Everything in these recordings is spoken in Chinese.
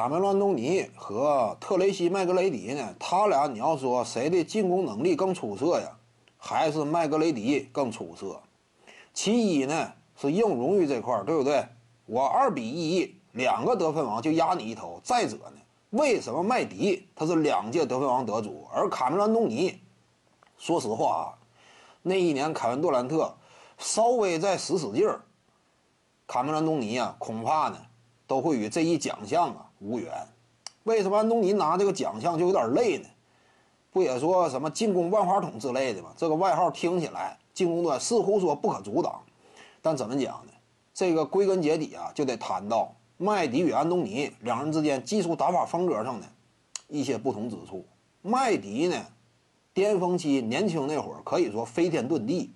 卡梅隆·安东尼和特雷西·麦格雷迪呢？他俩你要说谁的进攻能力更出色呀？还是麦格雷迪更出色？其一呢是硬荣誉这块，对不对？我二比一，两个得分王就压你一头。再者呢，为什么麦迪他是两届得分王得主，而卡梅隆·安东尼，说实话啊，那一年凯文杜兰特稍微再使使劲儿，卡梅隆·东尼啊，恐怕呢都会与这一奖项啊。无缘，为什么安东尼拿这个奖项就有点累呢？不也说什么进攻万花筒之类的吗？这个外号听起来进攻端似乎说不可阻挡，但怎么讲呢？这个归根结底啊，就得谈到麦迪与安东尼两人之间技术打法风格上的一些不同之处。麦迪呢，巅峰期年轻那会儿可以说飞天遁地，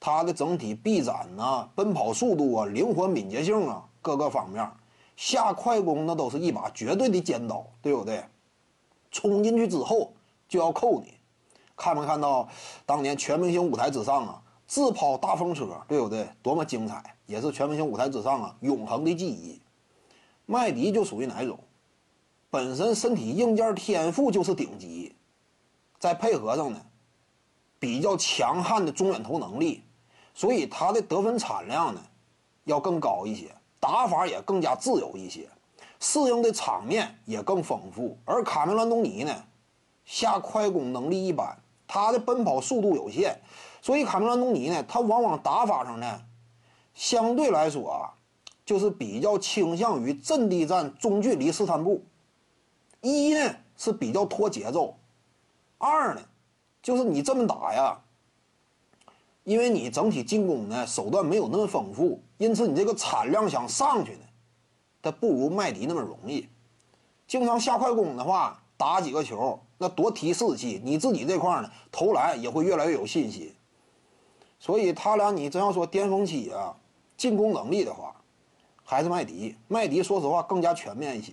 他的整体臂展呐、奔跑速度啊、灵活敏捷性啊各个方面。下快攻那都是一把绝对的尖刀，对不对？冲进去之后就要扣你，看没看到当年全明星舞台之上啊，自抛大风车，对不对？多么精彩，也是全明星舞台之上啊永恒的记忆。麦迪就属于哪一种？本身身体硬件天赋就是顶级，再配合上呢比较强悍的中远投能力，所以他的得分产量呢要更高一些。打法也更加自由一些，适应的场面也更丰富。而卡梅伦·东尼呢，下快攻能力一般，他的奔跑速度有限，所以卡梅伦·东尼呢，他往往打法上呢，相对来说啊，就是比较倾向于阵地战中距离试探步。一呢是比较拖节奏，二呢就是你这么打呀。因为你整体进攻呢手段没有那么丰富，因此你这个产量想上去呢，它不如麦迪那么容易。经常下快攻的话，打几个球那多提士气，你自己这块呢投篮也会越来越有信心。所以他俩你真要说巅峰期啊，进攻能力的话，还是麦迪。麦迪说实话更加全面一些。